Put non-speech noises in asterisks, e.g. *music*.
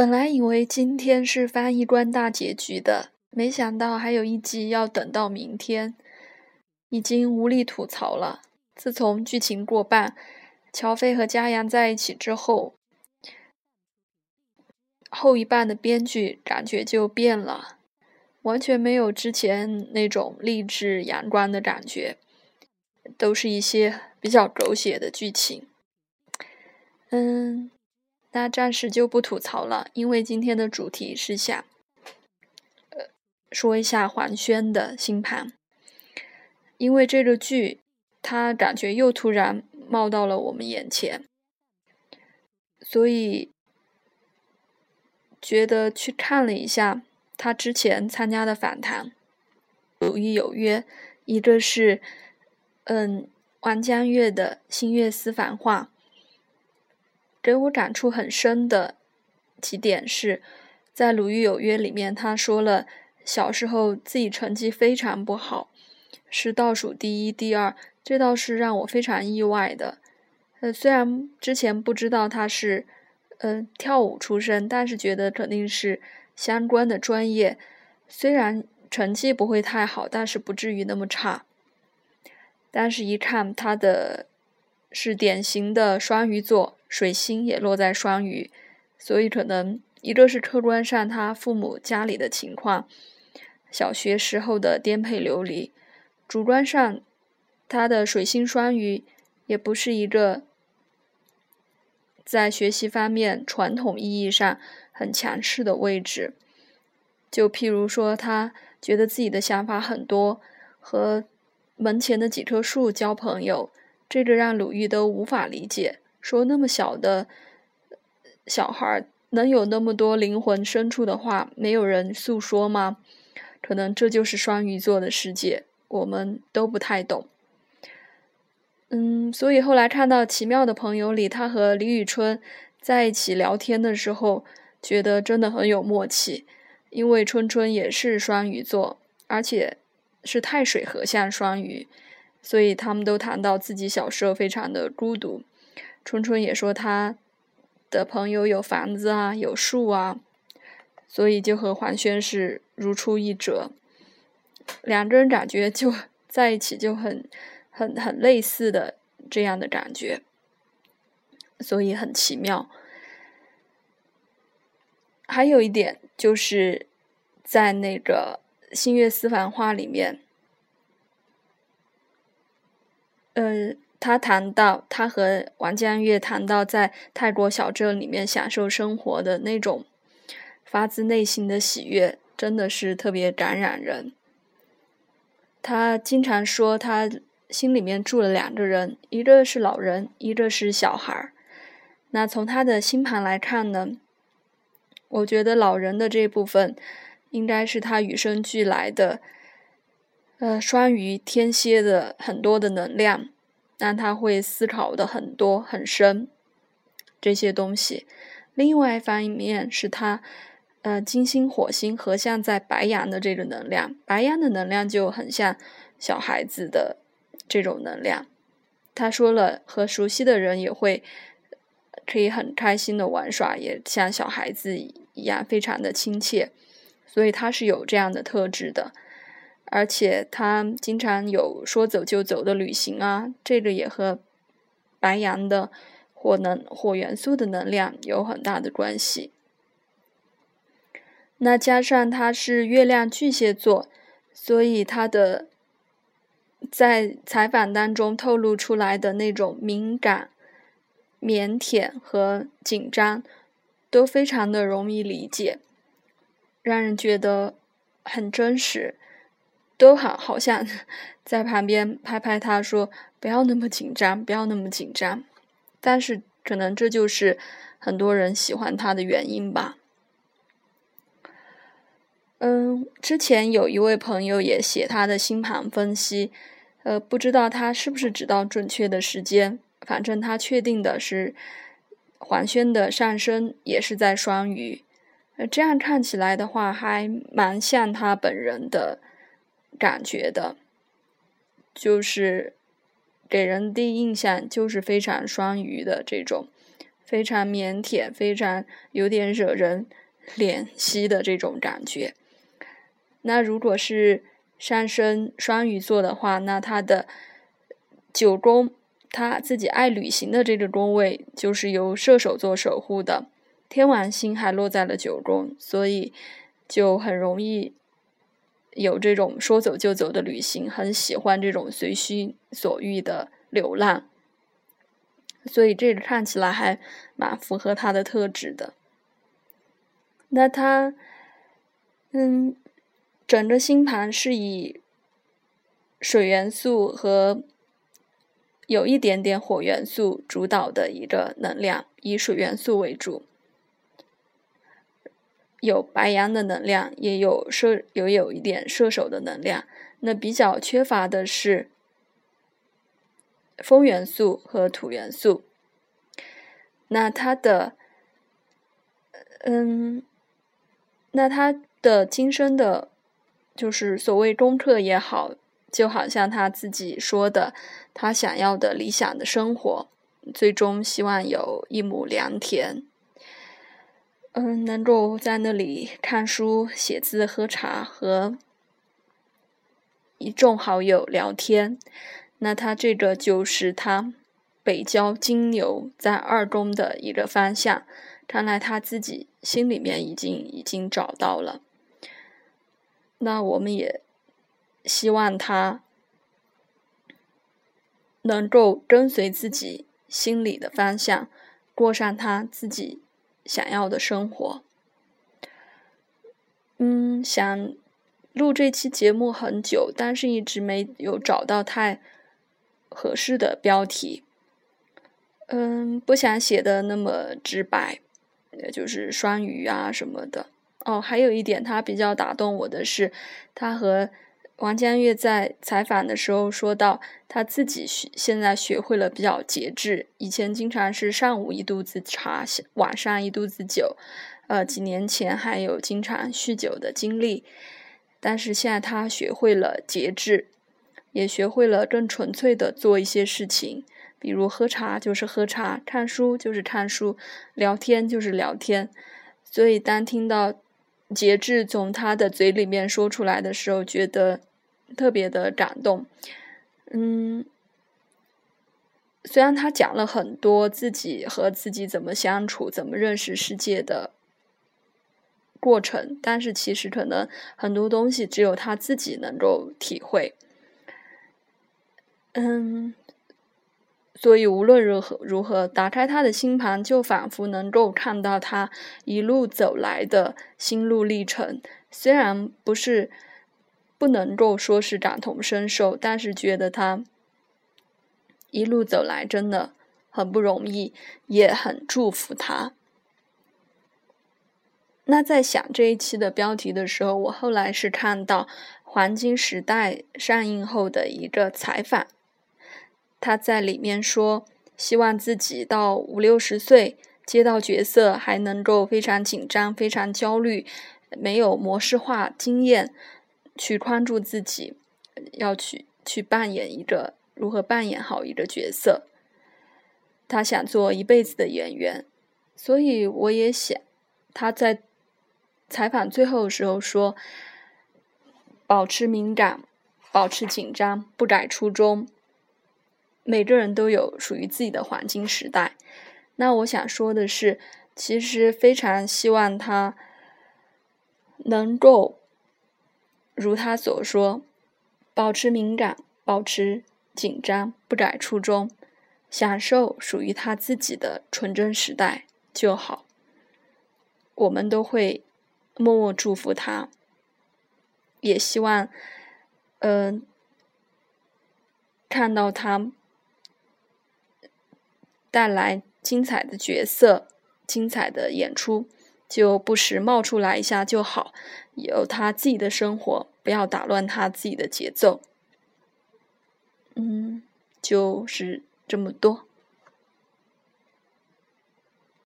本来以为今天是翻译官大结局的，没想到还有一集要等到明天，已经无力吐槽了。自从剧情过半，乔飞和嘉阳在一起之后，后一半的编剧感觉就变了，完全没有之前那种励志阳光的感觉，都是一些比较狗血的剧情。嗯。那暂时就不吐槽了，因为今天的主题是想，呃，说一下黄轩的星盘。因为这个剧，他感觉又突然冒到了我们眼前，所以觉得去看了一下他之前参加的访谈，《鲁豫有约》，一个是，嗯，王江月的《星月私房话》。给我感触很深的几点是，在《鲁豫有约》里面，他说了小时候自己成绩非常不好，是倒数第一、第二，这倒是让我非常意外的。呃，虽然之前不知道他是呃跳舞出身，但是觉得肯定是相关的专业。虽然成绩不会太好，但是不至于那么差。但是，一看他的是典型的双鱼座。水星也落在双鱼，所以可能一个是客观上他父母家里的情况，小学时候的颠沛流离；主观上，他的水星双鱼也不是一个在学习方面传统意义上很强势的位置。就譬如说，他觉得自己的想法很多，和门前的几棵树交朋友，这个让鲁豫都无法理解。说那么小的小孩能有那么多灵魂深处的话，没有人诉说吗？可能这就是双鱼座的世界，我们都不太懂。嗯，所以后来看到《奇妙的朋友》里，他和李宇春在一起聊天的时候，觉得真的很有默契。因为春春也是双鱼座，而且是太水合相双鱼，所以他们都谈到自己小时候非常的孤独。春春也说他的朋友有房子啊，有树啊，所以就和黄轩是如出一辙。两个人感觉就在一起就很很很类似的这样的感觉，所以很奇妙。还有一点就是在那个《星月私房话》里面，呃。他谈到他和王江月谈到在泰国小镇里面享受生活的那种发自内心的喜悦，真的是特别感染人。他经常说他心里面住了两个人，一个是老人，一个是小孩儿。那从他的星盘来看呢，我觉得老人的这部分应该是他与生俱来的，呃，双鱼天蝎的很多的能量。但他会思考的很多很深，这些东西。另外一方面是他，呃，金星、火星合相在白羊的这个能量，白羊的能量就很像小孩子的这种能量。他说了，和熟悉的人也会可以很开心的玩耍，也像小孩子一样非常的亲切，所以他是有这样的特质的。而且他经常有说走就走的旅行啊，这个也和白羊的火能、火元素的能量有很大的关系。那加上他是月亮巨蟹座，所以他的在采访当中透露出来的那种敏感、腼腆和紧张，都非常的容易理解，让人觉得很真实。都好，好像 *laughs* 在旁边拍拍他说：“不要那么紧张，不要那么紧张。”但是可能这就是很多人喜欢他的原因吧。嗯，之前有一位朋友也写他的星盘分析，呃，不知道他是不是知道准确的时间，反正他确定的是黄轩的上升也是在双鱼，呃，这样看起来的话，还蛮像他本人的。感觉的，就是给人第一印象就是非常双鱼的这种，非常腼腆，非常有点惹人 *laughs* 怜惜的这种感觉。那如果是上升双鱼座的话，那他的九宫，他自己爱旅行的这个宫位，就是由射手座守护的，天王星还落在了九宫，所以就很容易有这种说走就走的旅行，很喜欢这种随心所欲的流浪，所以这个看起来还蛮符合他的特质的。那他，嗯。整个星盘是以水元素和有一点点火元素主导的一个能量，以水元素为主，有白羊的能量，也有射，有有一点射手的能量。那比较缺乏的是风元素和土元素。那它的，嗯，那它的今生的。就是所谓功课也好，就好像他自己说的，他想要的理想的生活，最终希望有一亩良田，嗯，能够在那里看书、写字、喝茶，和一众好友聊天。那他这个就是他北交金牛在二宫的一个方向，看来他自己心里面已经已经找到了。那我们也希望他能够跟随自己心里的方向，过上他自己想要的生活。嗯，想录这期节目很久，但是一直没有找到太合适的标题。嗯，不想写的那么直白，也就是双鱼啊什么的。哦，还有一点，他比较打动我的是，他和王江月在采访的时候说到，他自己学现在学会了比较节制，以前经常是上午一肚子茶，晚上一肚子酒，呃，几年前还有经常酗酒的经历，但是现在他学会了节制，也学会了更纯粹的做一些事情，比如喝茶就是喝茶，看书就是看书，聊天就是聊天，所以当听到。节制从他的嘴里面说出来的时候，觉得特别的感动。嗯，虽然他讲了很多自己和自己怎么相处、怎么认识世界的过程，但是其实可能很多东西只有他自己能够体会。嗯。所以无论如何如何打开他的星盘，就仿佛能够看到他一路走来的心路历程。虽然不是不能够说是感同身受，但是觉得他一路走来真的很不容易，也很祝福他。那在想这一期的标题的时候，我后来是看到《黄金时代》上映后的一个采访。他在里面说，希望自己到五六十岁接到角色还能够非常紧张、非常焦虑，没有模式化经验去关注自己，要去去扮演一个如何扮演好一个角色。他想做一辈子的演员，所以我也想他在采访最后的时候说，保持敏感，保持紧张，不改初衷。每个人都有属于自己的黄金时代。那我想说的是，其实非常希望他能够如他所说，保持敏感，保持紧张，不改初衷，享受属于他自己的纯真时代就好。我们都会默默祝福他，也希望，嗯，看到他。带来精彩的角色、精彩的演出，就不时冒出来一下就好。有他自己的生活，不要打乱他自己的节奏。嗯，就是这么多。